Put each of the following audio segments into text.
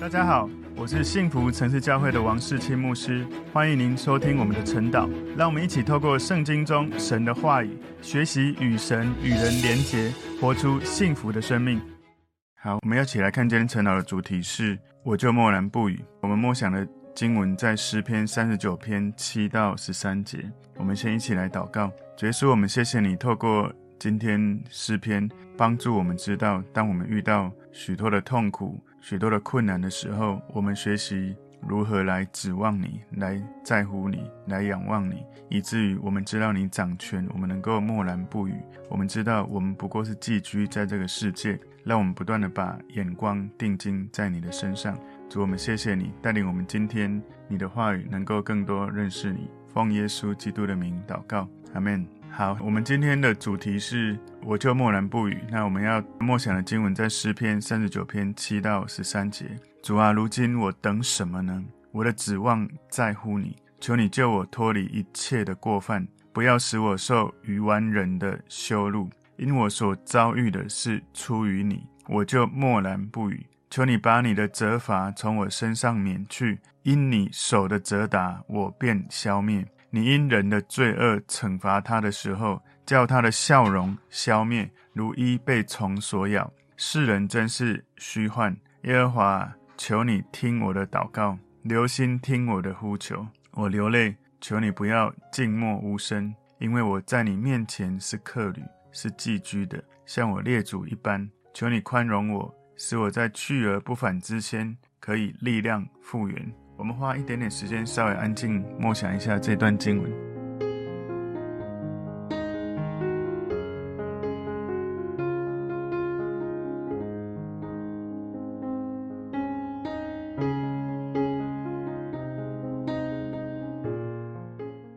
大家好，我是幸福城市教会的王世清牧师，欢迎您收听我们的晨祷。让我们一起透过圣经中神的话语，学习与神与人连结，活出幸福的生命。好，我们要起来看今天晨祷的主题是“我就默然不语”。我们默想的经文在诗篇三十九篇七到十三节。我们先一起来祷告，主耶稣，我们谢谢你透过今天诗篇，帮助我们知道，当我们遇到许多的痛苦，许多的困难的时候，我们学习如何来指望你，来在乎你，来仰望你，以至于我们知道你掌权，我们能够默然不语。我们知道我们不过是寄居在这个世界，让我们不断的把眼光定睛在你的身上。主，我们谢谢你带领我们今天，你的话语能够更多认识你。奉耶稣基督的名祷告，阿门。好，我们今天的主题是我就默然不语。那我们要默想的经文在诗篇三十九篇七到十三节。主啊，如今我等什么呢？我的指望在乎你，求你救我脱离一切的过犯，不要使我受愚顽人的羞辱。因我所遭遇的是出于你，我就默然不语。求你把你的责罚从我身上免去，因你手的责打，我便消灭。你因人的罪恶惩罚他的时候，叫他的笑容消灭，如一被虫所咬。世人真是虚幻。耶和华，求你听我的祷告，留心听我的呼求。我流泪，求你不要静默无声，因为我在你面前是客旅，是寄居的，像我列祖一般。求你宽容我，使我在去而不返之前，可以力量复原。我们花一点点时间，稍微安静默想一下这段经文。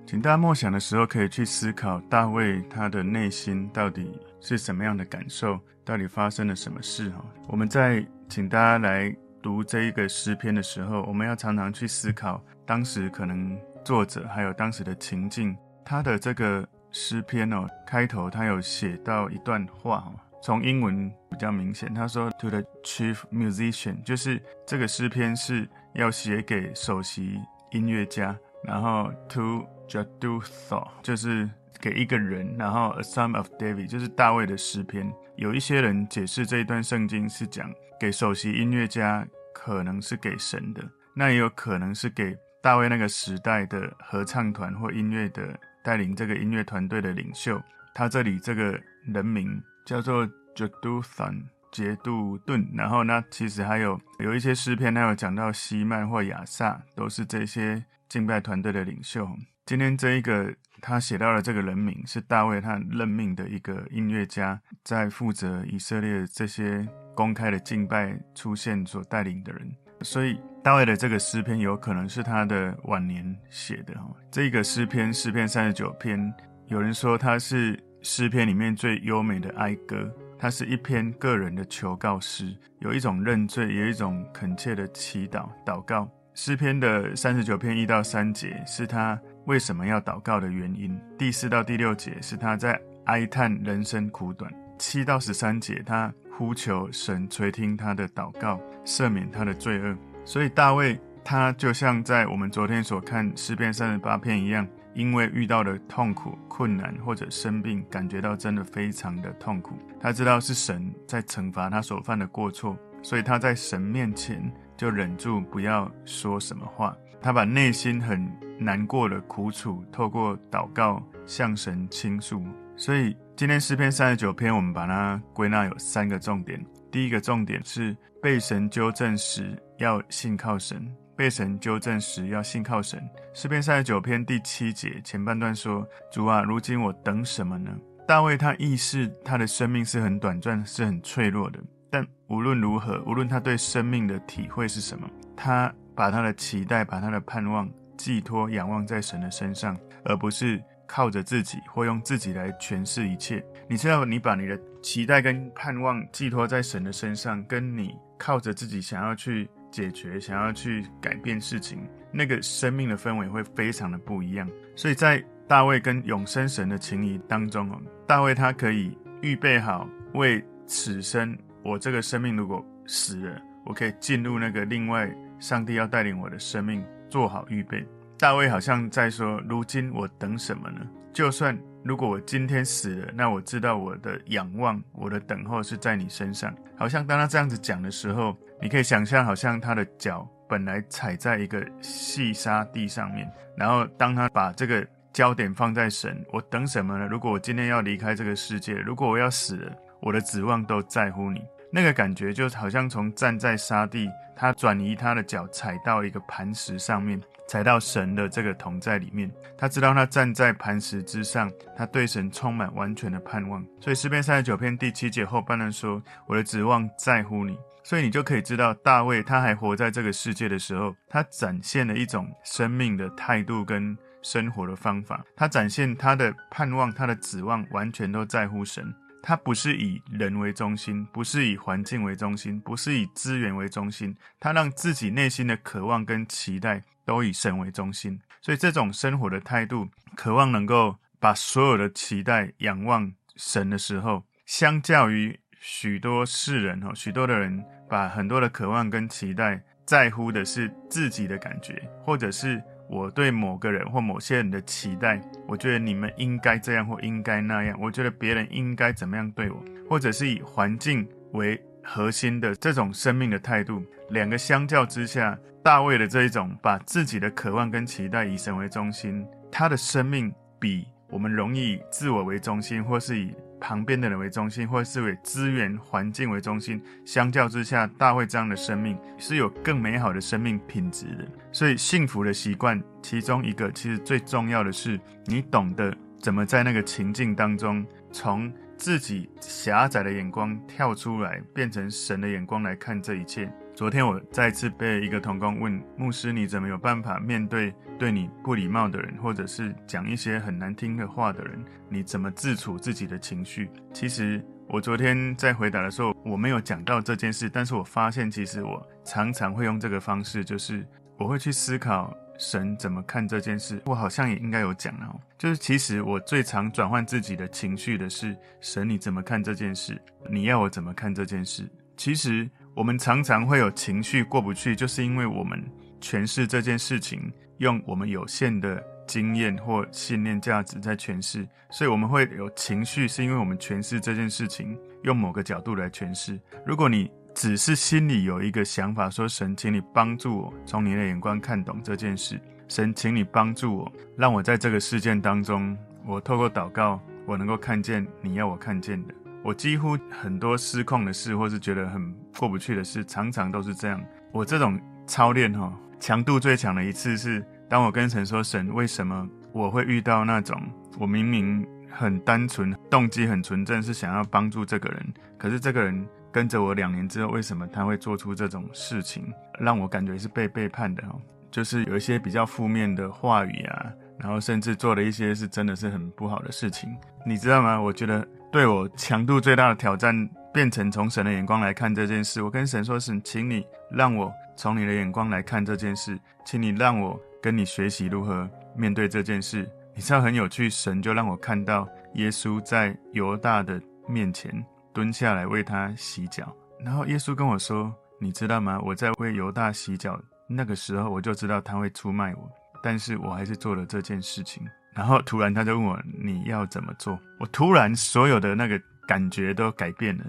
请大家默想的时候，可以去思考大卫他的内心到底是什么样的感受，到底发生了什么事？哈，我们再请大家来。读这一个诗篇的时候，我们要常常去思考当时可能作者还有当时的情境。他的这个诗篇哦，开头他有写到一段话，从英文比较明显。他说：“To the chief musician”，就是这个诗篇是要写给首席音乐家。然后 “To Jeduthun”，就是给一个人。然后 “A Psalm of David”，就是大卫的诗篇。有一些人解释这一段圣经是讲。给首席音乐家，可能是给神的，那也有可能是给大卫那个时代的合唱团或音乐的带领这个音乐团队的领袖。他这里这个人名叫做 j e d u t h a n 杰杜顿。然后呢，其实还有有一些诗篇，他有讲到希曼或亚萨，都是这些敬拜团队的领袖。今天这一个他写到了这个人名是大卫他任命的一个音乐家，在负责以色列这些。公开的敬拜出现所带领的人，所以大卫的这个诗篇有可能是他的晚年写的。这个诗篇，诗篇三十九篇，有人说它是诗篇里面最优美的哀歌，它是一篇个人的求告诗，有一种认罪，有一种恳切的祈祷祷告。诗篇的三十九篇一到三节是他为什么要祷告的原因，第四到第六节是他在哀叹人生苦短，七到十三节他。呼求神垂听他的祷告，赦免他的罪恶。所以大卫他就像在我们昨天所看诗篇三十八篇一样，因为遇到的痛苦、困难或者生病，感觉到真的非常的痛苦。他知道是神在惩罚他所犯的过错，所以他在神面前就忍住不要说什么话。他把内心很难过的苦楚透过祷告向神倾诉。所以今天诗篇三十九篇，我们把它归纳有三个重点。第一个重点是被神纠正时要信靠神，被神纠正时要信靠神。诗篇三十九篇第七节前半段说：“主啊，如今我等什么呢？”大卫他意识他的生命是很短暂，是很脆弱的。但无论如何，无论他对生命的体会是什么，他把他的期待、把他的盼望寄托、仰望在神的身上，而不是。靠着自己或用自己来诠释一切，你知道，你把你的期待跟盼望寄托在神的身上，跟你靠着自己想要去解决、想要去改变事情，那个生命的氛围会非常的不一样。所以在大卫跟永生神的情谊当中哦，大卫他可以预备好为此生，我这个生命如果死了，我可以进入那个另外上帝要带领我的生命，做好预备。大卫好像在说：如今我等什么呢？就算如果我今天死了，那我知道我的仰望、我的等候是在你身上。好像当他这样子讲的时候，你可以想象，好像他的脚本来踩在一个细沙地上面，然后当他把这个焦点放在神，我等什么呢？如果我今天要离开这个世界，如果我要死了，我的指望都在乎你。那个感觉就好像从站在沙地，他转移他的脚踩到一个磐石上面，踩到神的这个同在里面。他知道他站在磐石之上，他对神充满完全的盼望。所以诗篇三十九篇第七节后半段说：“我的指望在乎你。”所以你就可以知道，大卫他还活在这个世界的时候，他展现了一种生命的态度跟生活的方法。他展现他的盼望，他的指望完全都在乎神。他不是以人为中心，不是以环境为中心，不是以资源为中心。他让自己内心的渴望跟期待都以神为中心。所以这种生活的态度，渴望能够把所有的期待仰望神的时候，相较于许多世人哈，许多的人把很多的渴望跟期待在乎的是自己的感觉，或者是。我对某个人或某些人的期待，我觉得你们应该这样或应该那样，我觉得别人应该怎么样对我，或者是以环境为核心的这种生命的态度，两个相较之下，大卫的这一种把自己的渴望跟期待以神为中心，他的生命比我们容易以自我为中心，或是以。旁边的人为中心，或是为资源环境为中心，相较之下，大卫这样的生命是有更美好的生命品质的。所以，幸福的习惯其中一个，其实最重要的是你懂得怎么在那个情境当中，从自己狭窄的眼光跳出来，变成神的眼光来看这一切。昨天我再次被一个同工问牧师：“你怎么有办法面对对你不礼貌的人，或者是讲一些很难听的话的人？你怎么自处自己的情绪？”其实我昨天在回答的时候，我没有讲到这件事，但是我发现其实我常常会用这个方式，就是我会去思考神怎么看这件事。我好像也应该有讲哦，就是其实我最常转换自己的情绪的是神，你怎么看这件事？你要我怎么看这件事？其实。我们常常会有情绪过不去，就是因为我们诠释这件事情，用我们有限的经验或信念价值在诠释，所以我们会有情绪，是因为我们诠释这件事情用某个角度来诠释。如果你只是心里有一个想法，说神，请你帮助我从你的眼光看懂这件事，神，请你帮助我，让我在这个事件当中，我透过祷告，我能够看见你要我看见的。我几乎很多失控的事，或是觉得很过不去的事，常常都是这样。我这种操练哈，强度最强的一次是，当我跟神说：“神，为什么我会遇到那种我明明很单纯，动机很纯正，是想要帮助这个人，可是这个人跟着我两年之后，为什么他会做出这种事情，让我感觉是被背叛的？哈，就是有一些比较负面的话语啊，然后甚至做了一些是真的是很不好的事情，你知道吗？我觉得。对我强度最大的挑战，变成从神的眼光来看这件事。我跟神说：“神，请你让我从你的眼光来看这件事，请你让我跟你学习如何面对这件事。”你知道很有趣，神就让我看到耶稣在犹大的面前蹲下来为他洗脚，然后耶稣跟我说：“你知道吗？我在为犹大洗脚，那个时候我就知道他会出卖我，但是我还是做了这件事情。”然后突然他就问我，你要怎么做？我突然所有的那个感觉都改变了。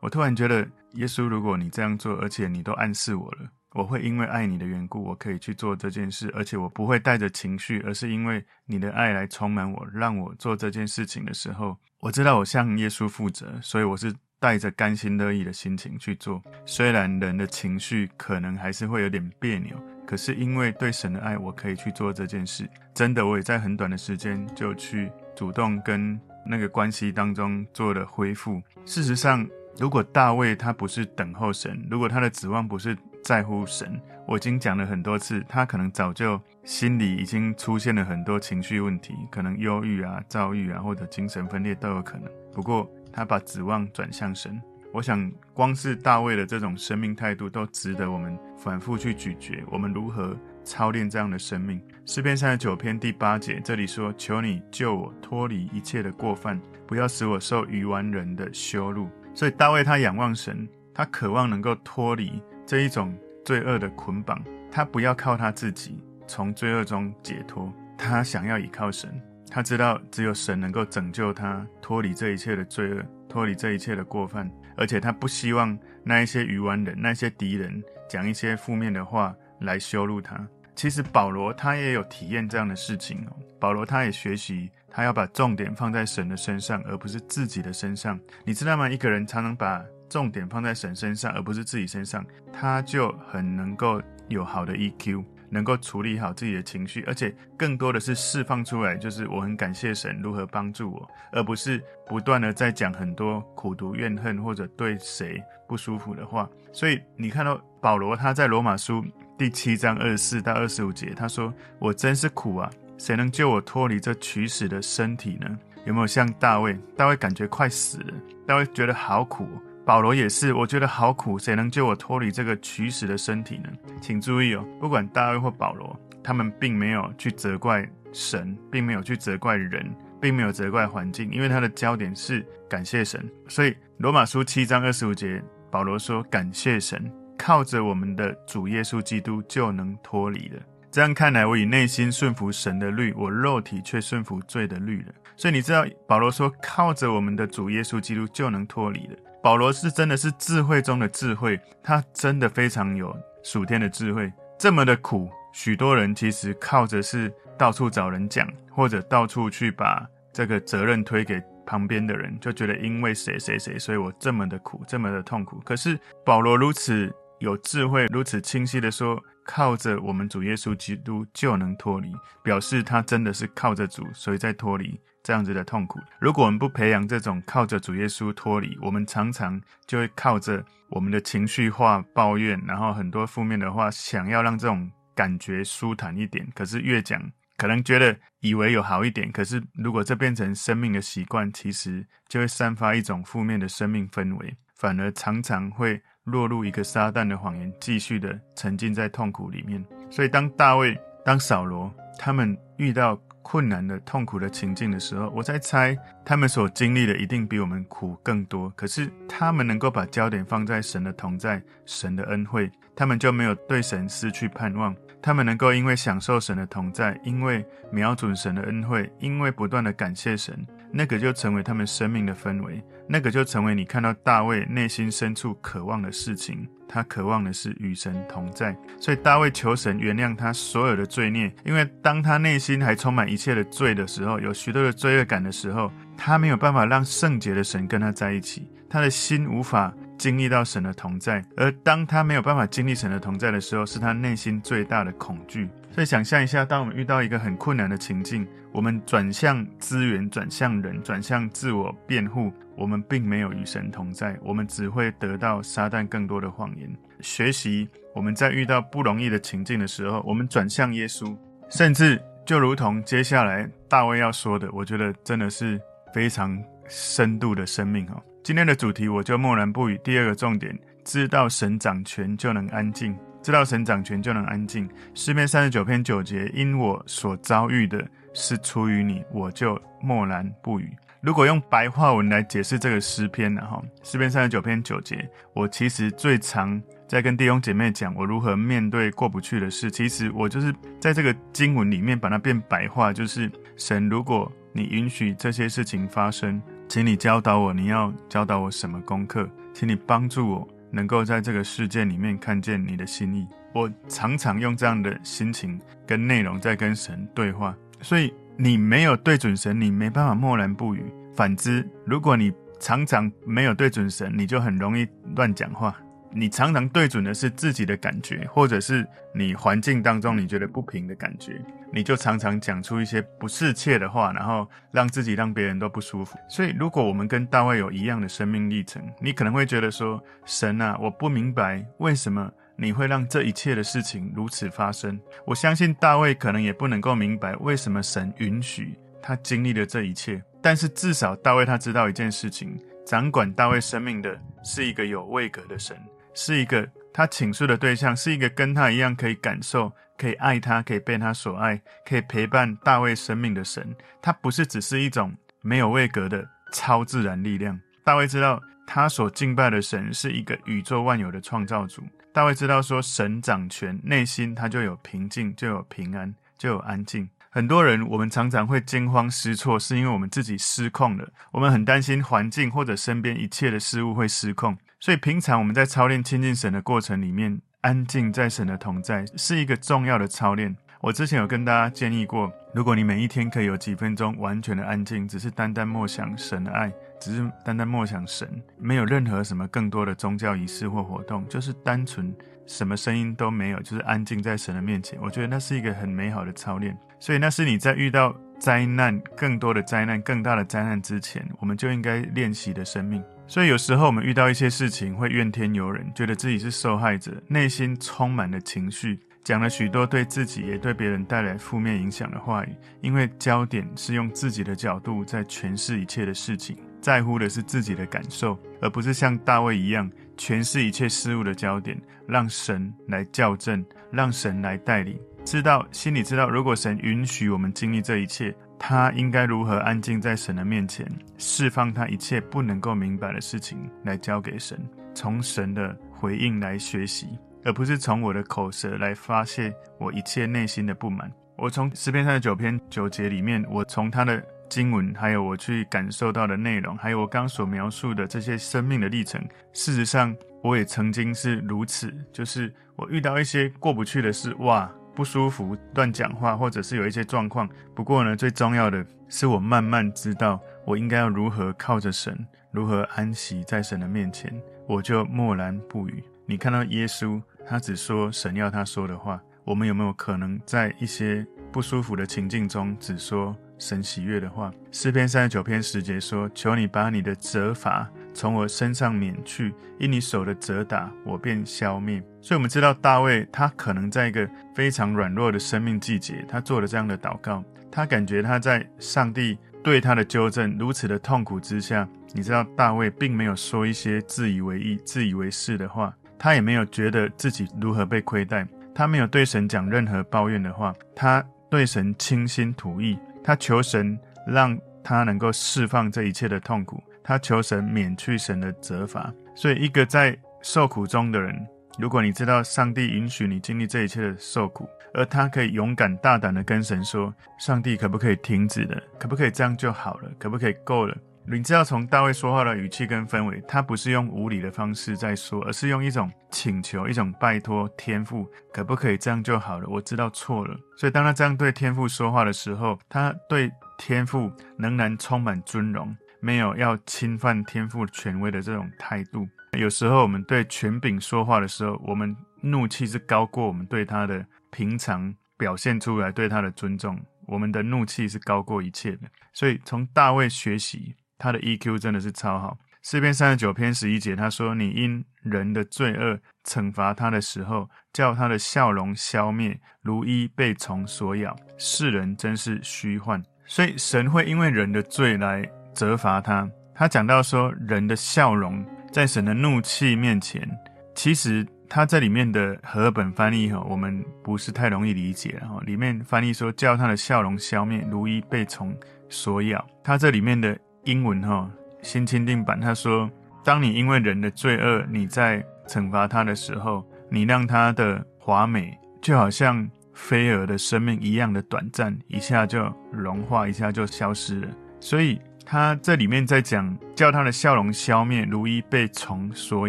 我突然觉得耶稣，如果你这样做，而且你都暗示我了，我会因为爱你的缘故，我可以去做这件事，而且我不会带着情绪，而是因为你的爱来充满我，让我做这件事情的时候，我知道我向耶稣负责，所以我是带着甘心乐意的心情去做。虽然人的情绪可能还是会有点别扭。可是因为对神的爱，我可以去做这件事。真的，我也在很短的时间就去主动跟那个关系当中做了恢复。事实上，如果大卫他不是等候神，如果他的指望不是在乎神，我已经讲了很多次，他可能早就心里已经出现了很多情绪问题，可能忧郁啊、躁郁啊，或者精神分裂都有可能。不过他把指望转向神。我想，光是大卫的这种生命态度，都值得我们反复去咀嚼。我们如何操练这样的生命？诗篇三十九篇第八节，这里说：“求你救我脱离一切的过犯，不要使我受愚顽人的羞辱。”所以大卫他仰望神，他渴望能够脱离这一种罪恶的捆绑，他不要靠他自己从罪恶中解脱，他想要依靠神。他知道只有神能够拯救他脱离这一切的罪恶，脱离这一切的过犯，而且他不希望那一些愚顽人、那些敌人讲一些负面的话来羞辱他。其实保罗他也有体验这样的事情哦。保罗他也学习，他要把重点放在神的身上，而不是自己的身上。你知道吗？一个人常常把重点放在神身上，而不是自己身上，他就很能够有好的 EQ，能够处理好自己的情绪，而且更多的是释放出来，就是我很感谢神如何帮助我，而不是不断的在讲很多苦毒怨恨或者对谁不舒服的话。所以你看到保罗他在罗马书。第七章二十四到二十五节，他说：“我真是苦啊！谁能救我脱离这取死的身体呢？有没有像大卫？大卫感觉快死了，大卫觉得好苦。保罗也是，我觉得好苦。谁能救我脱离这个取死的身体呢？请注意哦，不管大卫或保罗，他们并没有去责怪神，并没有去责怪人，并没有责怪环境，因为他的焦点是感谢神。所以罗马书七章二十五节，保罗说：感谢神。”靠着我们的主耶稣基督就能脱离了。这样看来，我以内心顺服神的律，我肉体却顺服罪的律了。所以你知道，保罗说靠着我们的主耶稣基督就能脱离了。保罗是真的是智慧中的智慧，他真的非常有属天的智慧。这么的苦，许多人其实靠着是到处找人讲，或者到处去把这个责任推给。旁边的人就觉得，因为谁谁谁，所以我这么的苦，这么的痛苦。可是保罗如此有智慧，如此清晰的说，靠着我们主耶稣基督就能脱离，表示他真的是靠着主，所以在脱离这样子的痛苦。如果我们不培养这种靠着主耶稣脱离，我们常常就会靠着我们的情绪化抱怨，然后很多负面的话，想要让这种感觉舒坦一点。可是越讲。可能觉得以为有好一点，可是如果这变成生命的习惯，其实就会散发一种负面的生命氛围，反而常常会落入一个撒旦的谎言，继续的沉浸在痛苦里面。所以，当大卫、当扫罗他们遇到困难的、痛苦的情境的时候，我在猜他们所经历的一定比我们苦更多。可是，他们能够把焦点放在神的同在、神的恩惠，他们就没有对神失去盼望。他们能够因为享受神的同在，因为瞄准神的恩惠，因为不断的感谢神，那个就成为他们生命的氛围，那个就成为你看到大卫内心深处渴望的事情。他渴望的是与神同在，所以大卫求神原谅他所有的罪孽，因为当他内心还充满一切的罪的时候，有许多的罪恶感的时候，他没有办法让圣洁的神跟他在一起，他的心无法。经历到神的同在，而当他没有办法经历神的同在的时候，是他内心最大的恐惧。所以想象一下，当我们遇到一个很困难的情境，我们转向资源，转向人，转向自我辩护，我们并没有与神同在，我们只会得到撒旦更多的谎言。学习我们在遇到不容易的情境的时候，我们转向耶稣，甚至就如同接下来大卫要说的，我觉得真的是非常深度的生命哦。今天的主题我就默然不语。第二个重点，知道神掌权就能安静，知道神掌权就能安静。诗篇三十九篇九节，因我所遭遇的是出于你，我就默然不语。如果用白话文来解释这个诗篇呢？哈，诗篇三十九篇九节，我其实最常在跟弟兄姐妹讲我如何面对过不去的事。其实我就是在这个经文里面把它变白话，就是神，如果你允许这些事情发生。请你教导我，你要教导我什么功课？请你帮助我，能够在这个世界里面看见你的心意。我常常用这样的心情跟内容在跟神对话。所以你没有对准神，你没办法默然不语。反之，如果你常常没有对准神，你就很容易乱讲话。你常常对准的是自己的感觉，或者是你环境当中你觉得不平的感觉，你就常常讲出一些不适切的话，然后让自己让别人都不舒服。所以，如果我们跟大卫有一样的生命历程，你可能会觉得说：“神啊，我不明白为什么你会让这一切的事情如此发生。”我相信大卫可能也不能够明白为什么神允许他经历了这一切。但是至少大卫他知道一件事情：掌管大卫生命的是一个有位格的神。是一个他倾诉的对象，是一个跟他一样可以感受、可以爱他、可以被他所爱、可以陪伴大卫生命的神。他不是只是一种没有位格的超自然力量。大卫知道，他所敬拜的神是一个宇宙万有的创造主。大卫知道说神掌权，内心他就有平静，就有平安，就有安静。很多人我们常常会惊慌失措，是因为我们自己失控了。我们很担心环境或者身边一切的事物会失控，所以平常我们在操练亲近神的过程里面，安静在神的同在是一个重要的操练。我之前有跟大家建议过，如果你每一天可以有几分钟完全的安静，只是单单默想神的爱，只是单单默想神，没有任何什么更多的宗教仪式或活动，就是单纯什么声音都没有，就是安静在神的面前。我觉得那是一个很美好的操练。所以那是你在遇到灾难、更多的灾难、更大的灾难之前，我们就应该练习的生命。所以有时候我们遇到一些事情，会怨天尤人，觉得自己是受害者，内心充满了情绪。讲了许多对自己也对别人带来负面影响的话语，因为焦点是用自己的角度在诠释一切的事情，在乎的是自己的感受，而不是像大卫一样诠释一切事物的焦点，让神来校正，让神来带领。知道心里知道，如果神允许我们经历这一切，他应该如何安静在神的面前，释放他一切不能够明白的事情来交给神，从神的回应来学习。而不是从我的口舌来发泄我一切内心的不满。我从诗篇三十九篇九节里面，我从他的经文，还有我去感受到的内容，还有我刚所描述的这些生命的历程，事实上我也曾经是如此。就是我遇到一些过不去的事，哇，不舒服，乱讲话，或者是有一些状况。不过呢，最重要的是我慢慢知道我应该要如何靠着神，如何安息在神的面前，我就默然不语。你看到耶稣。他只说神要他说的话。我们有没有可能在一些不舒服的情境中，只说神喜悦的话？诗篇三十九篇十节说：“求你把你的责罚从我身上免去，因你手的责打，我便消灭。”所以，我们知道大卫他可能在一个非常软弱的生命季节，他做了这样的祷告。他感觉他在上帝对他的纠正如此的痛苦之下，你知道大卫并没有说一些自以为意、自以为是的话。他也没有觉得自己如何被亏待，他没有对神讲任何抱怨的话，他对神倾心吐意，他求神让他能够释放这一切的痛苦，他求神免去神的责罚。所以，一个在受苦中的人，如果你知道上帝允许你经历这一切的受苦，而他可以勇敢大胆的跟神说：“上帝，可不可以停止的？可不可以这样就好了？可不可以够了？”你知道从大卫说话的语气跟氛围，他不是用无理的方式在说，而是用一种请求、一种拜托天父，可不可以这样就好了？我知道错了。所以当他这样对天父说话的时候，他对天父仍然充满尊荣，没有要侵犯天父权威的这种态度。有时候我们对权柄说话的时候，我们怒气是高过我们对他的平常表现出来对他的尊重，我们的怒气是高过一切的。所以从大卫学习。他的 EQ 真的是超好。诗篇三十九篇十一节，他说：“你因人的罪恶惩罚他的时候，叫他的笑容消灭，如衣被虫所咬。世人真是虚幻。”所以神会因为人的罪来责罚他。他讲到说，人的笑容在神的怒气面前，其实他在里面的和本翻译哈，我们不是太容易理解。然后里面翻译说，叫他的笑容消灭，如一被虫所咬。他这里面的。英文哈新钦定版，他说：“当你因为人的罪恶，你在惩罚他的时候，你让他的华美就好像飞蛾的生命一样的短暂，一下就融化，一下就消失了。所以他这里面在讲，叫他的笑容消灭，如一被虫所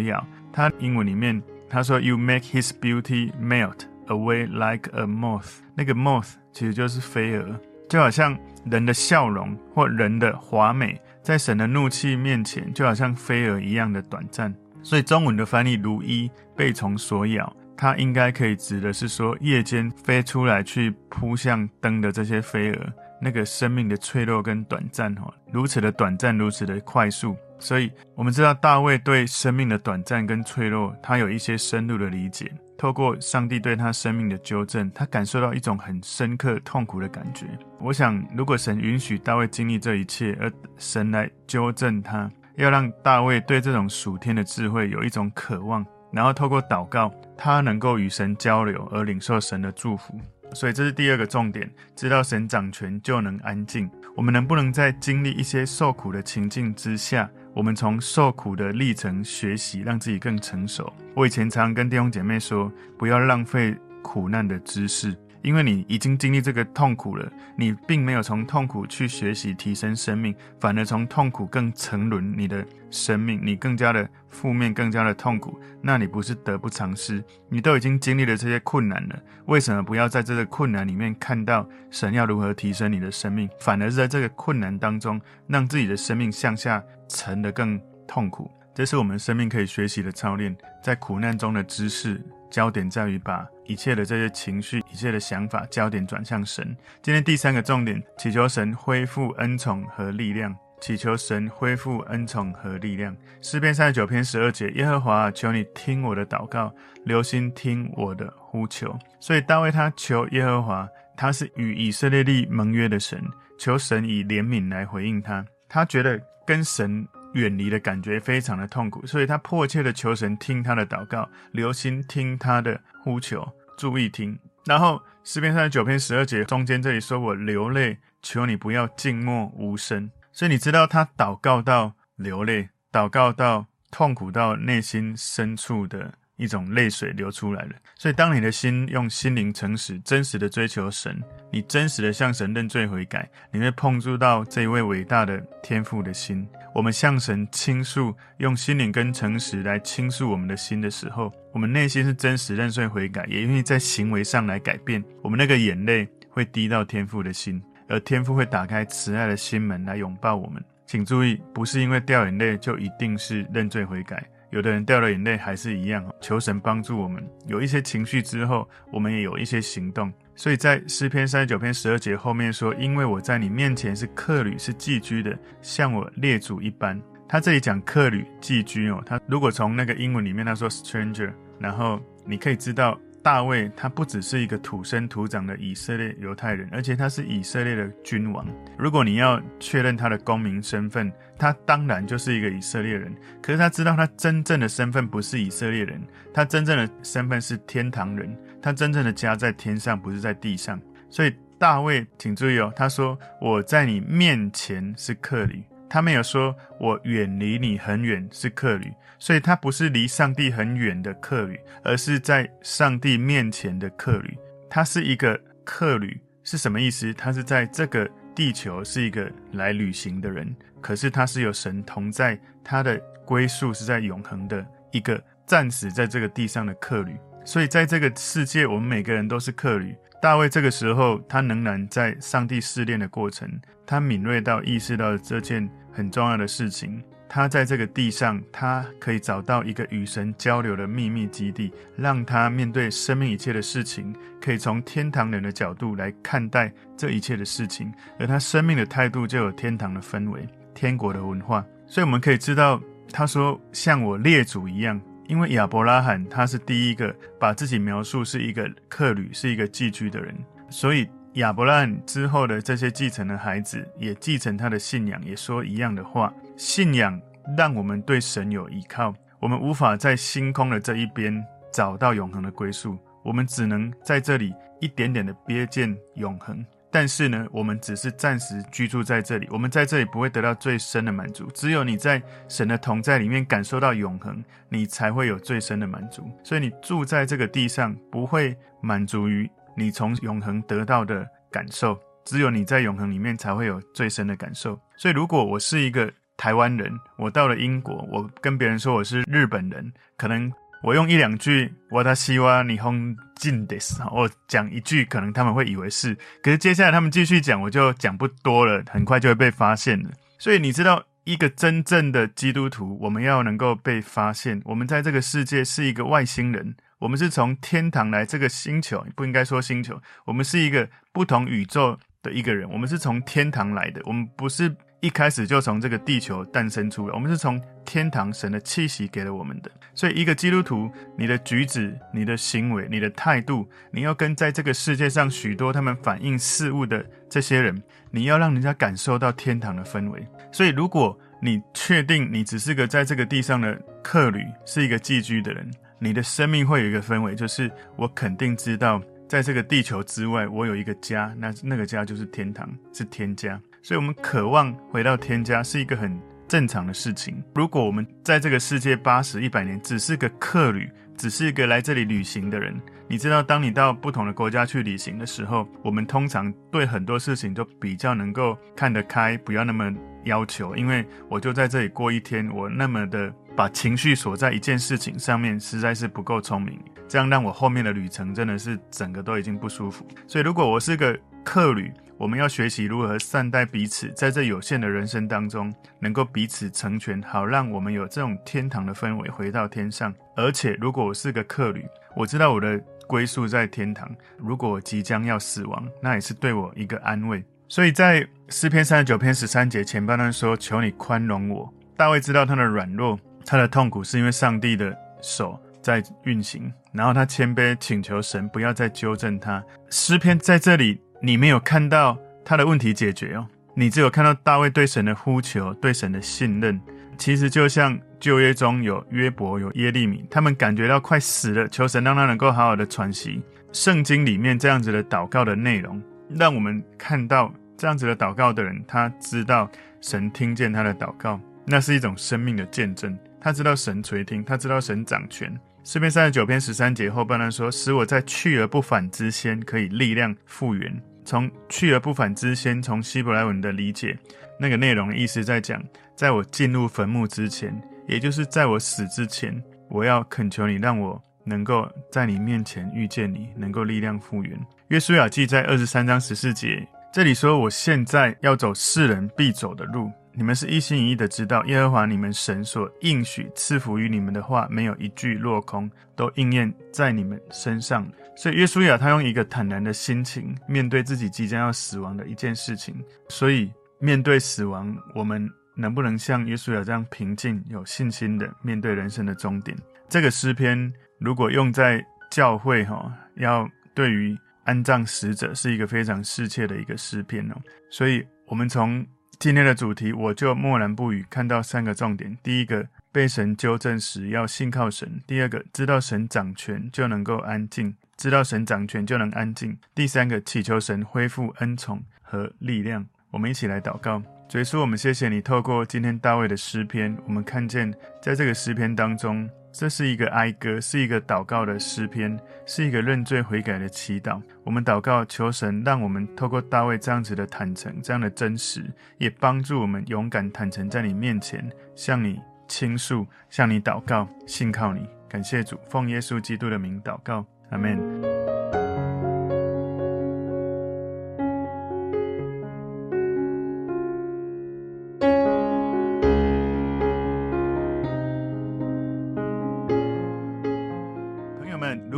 咬。他英文里面他说：‘You make his beauty melt away like a moth。’那个 moth 其实就是飞蛾，就好像。”人的笑容或人的华美，在神的怒气面前，就好像飞蛾一样的短暂。所以中文的翻译“如一被虫所咬”，它应该可以指的是说，夜间飞出来去扑向灯的这些飞蛾，那个生命的脆弱跟短暂，哈，如此的短暂，如此的快速。所以我们知道大卫对生命的短暂跟脆弱，他有一些深入的理解。透过上帝对他生命的纠正，他感受到一种很深刻痛苦的感觉。我想，如果神允许大卫经历这一切，而神来纠正他，要让大卫对这种属天的智慧有一种渴望，然后透过祷告，他能够与神交流而领受神的祝福。所以这是第二个重点，知道神掌权就能安静。我们能不能在经历一些受苦的情境之下，我们从受苦的历程学习，让自己更成熟。我以前常跟弟兄姐妹说，不要浪费苦难的知识。因为你已经经历这个痛苦了，你并没有从痛苦去学习提升生命，反而从痛苦更沉沦你的生命，你更加的负面，更加的痛苦。那你不是得不偿失？你都已经经历了这些困难了，为什么不要在这个困难里面看到神要如何提升你的生命，反而是在这个困难当中让自己的生命向下沉得更痛苦？这是我们生命可以学习的操练，在苦难中的知识。焦点在于把一切的这些情绪、一切的想法，焦点转向神。今天第三个重点，祈求神恢复恩宠和力量。祈求神恢复恩宠和力量。诗篇三十九篇十二节：耶和华，求你听我的祷告，留心听我的呼求。所以大卫他求耶和华，他是与以色列立盟约的神，求神以怜悯来回应他。他觉得跟神。远离的感觉非常的痛苦，所以他迫切的求神听他的祷告，留心听他的呼求，注意听。然后诗篇三十九篇十二节中间这里说：“我流泪，求你不要静默无声。”所以你知道他祷告到流泪，祷告到痛苦到内心深处的。一种泪水流出来了，所以当你的心用心灵诚实、真实的追求神，你真实的向神认罪悔改，你会碰触到这一位伟大的天父的心。我们向神倾诉，用心灵跟诚实来倾诉我们的心的时候，我们内心是真实认罪悔改，也愿意在行为上来改变。我们那个眼泪会滴到天父的心，而天父会打开慈爱的心门来拥抱我们。请注意，不是因为掉眼泪就一定是认罪悔改。有的人掉了眼泪还是一样，求神帮助我们。有一些情绪之后，我们也有一些行动。所以在诗篇三十九篇十二节后面说：“因为我在你面前是客旅，是寄居的，像我列祖一般。”他这里讲客旅、寄居哦。他如果从那个英文里面他说 stranger，然后你可以知道。大卫他不只是一个土生土长的以色列犹太人，而且他是以色列的君王。如果你要确认他的公民身份，他当然就是一个以色列人。可是他知道他真正的身份不是以色列人，他真正的身份是天堂人。他真正的家在天上，不是在地上。所以大卫，请注意哦，他说：“我在你面前是客旅。”他没有说“我远离你很远”是客旅。所以他不是离上帝很远的客旅，而是在上帝面前的客旅。他是一个客旅，是什么意思？他是在这个地球是一个来旅行的人，可是他是有神同在，他的归宿是在永恒的一个暂时在这个地上的客旅。所以在这个世界，我们每个人都是客旅。大卫这个时候，他仍然在上帝试炼的过程，他敏锐到意识到这件很重要的事情。他在这个地上，他可以找到一个与神交流的秘密基地，让他面对生命一切的事情，可以从天堂人的角度来看待这一切的事情，而他生命的态度就有天堂的氛围、天国的文化。所以我们可以知道，他说像我列祖一样，因为亚伯拉罕他是第一个把自己描述是一个客旅、是一个寄居的人，所以亚伯拉罕之后的这些继承的孩子也继承他的信仰，也说一样的话。信仰让我们对神有依靠，我们无法在星空的这一边找到永恒的归宿，我们只能在这里一点点的瞥见永恒。但是呢，我们只是暂时居住在这里，我们在这里不会得到最深的满足。只有你在神的同在里面感受到永恒，你才会有最深的满足。所以你住在这个地上，不会满足于你从永恒得到的感受，只有你在永恒里面才会有最深的感受。所以，如果我是一个台湾人，我到了英国，我跟别人说我是日本人，可能我用一两句“我的希望霓虹近的”，我讲一句，可能他们会以为是，可是接下来他们继续讲，我就讲不多了，很快就会被发现了。所以你知道，一个真正的基督徒，我们要能够被发现，我们在这个世界是一个外星人，我们是从天堂来这个星球，不应该说星球，我们是一个不同宇宙的一个人，我们是从天堂来的，我们不是。一开始就从这个地球诞生出来，我们是从天堂神的气息给了我们的。所以，一个基督徒，你的举止、你的行为、你的态度，你要跟在这个世界上许多他们反映事物的这些人，你要让人家感受到天堂的氛围。所以，如果你确定你只是个在这个地上的客旅，是一个寄居的人，你的生命会有一个氛围，就是我肯定知道，在这个地球之外，我有一个家，那那个家就是天堂，是天家。所以，我们渴望回到天家，是一个很正常的事情。如果我们在这个世界八十一百年，只是个客旅，只是一个来这里旅行的人，你知道，当你到不同的国家去旅行的时候，我们通常对很多事情都比较能够看得开，不要那么要求，因为我就在这里过一天，我那么的把情绪锁在一件事情上面，实在是不够聪明，这样让我后面的旅程真的是整个都已经不舒服。所以，如果我是个客旅，我们要学习如何善待彼此，在这有限的人生当中，能够彼此成全，好让我们有这种天堂的氛围，回到天上。而且，如果我是个客旅，我知道我的归宿在天堂。如果我即将要死亡，那也是对我一个安慰。所以在诗篇三十九篇十三节前半段说：“求你宽容我。”大卫知道他的软弱，他的痛苦是因为上帝的手在运行，然后他谦卑请求神不要再纠正他。诗篇在这里。你没有看到他的问题解决哦，你只有看到大卫对神的呼求，对神的信任。其实就像旧约中有约伯、有耶利米，他们感觉到快死了，求神让他能够好好的喘息。圣经里面这样子的祷告的内容，让我们看到这样子的祷告的人，他知道神听见他的祷告，那是一种生命的见证。他知道神垂听，他知道神掌权。诗篇三十九篇十三节后半段说：“使我在去而不返之先，可以力量复原。”从去而不返之先，从希伯来文的理解，那个内容意思在讲，在我进入坟墓之前，也就是在我死之前，我要恳求你，让我能够在你面前遇见你，能够力量复原。约书亚记在二十三章十四节，这里说：“我现在要走世人必走的路。”你们是一心一意的知道，耶和华你们神所应许赐福于你们的话，没有一句落空，都应验在你们身上。所以约书亚他用一个坦然的心情面对自己即将要死亡的一件事情。所以面对死亡，我们能不能像约书亚这样平静、有信心的面对人生的终点？这个诗篇如果用在教会，哈，要对于安葬死者是一个非常适切的一个诗篇哦。所以我们从今天的主题，我就默然不语。看到三个重点：第一个，被神纠正时要信靠神；第二个，知道神掌权就能够安静，知道神掌权就能安静；第三个，祈求神恢复恩宠和力量。我们一起来祷告。主耶稣，我们谢谢你，透过今天大卫的诗篇，我们看见在这个诗篇当中。这是一个哀歌，是一个祷告的诗篇，是一个认罪悔改的祈祷。我们祷告，求神让我们透过大卫这样子的坦诚、这样的真实，也帮助我们勇敢坦诚在你面前，向你倾诉，向你祷告，信靠你。感谢主，奉耶稣基督的名祷告，阿门。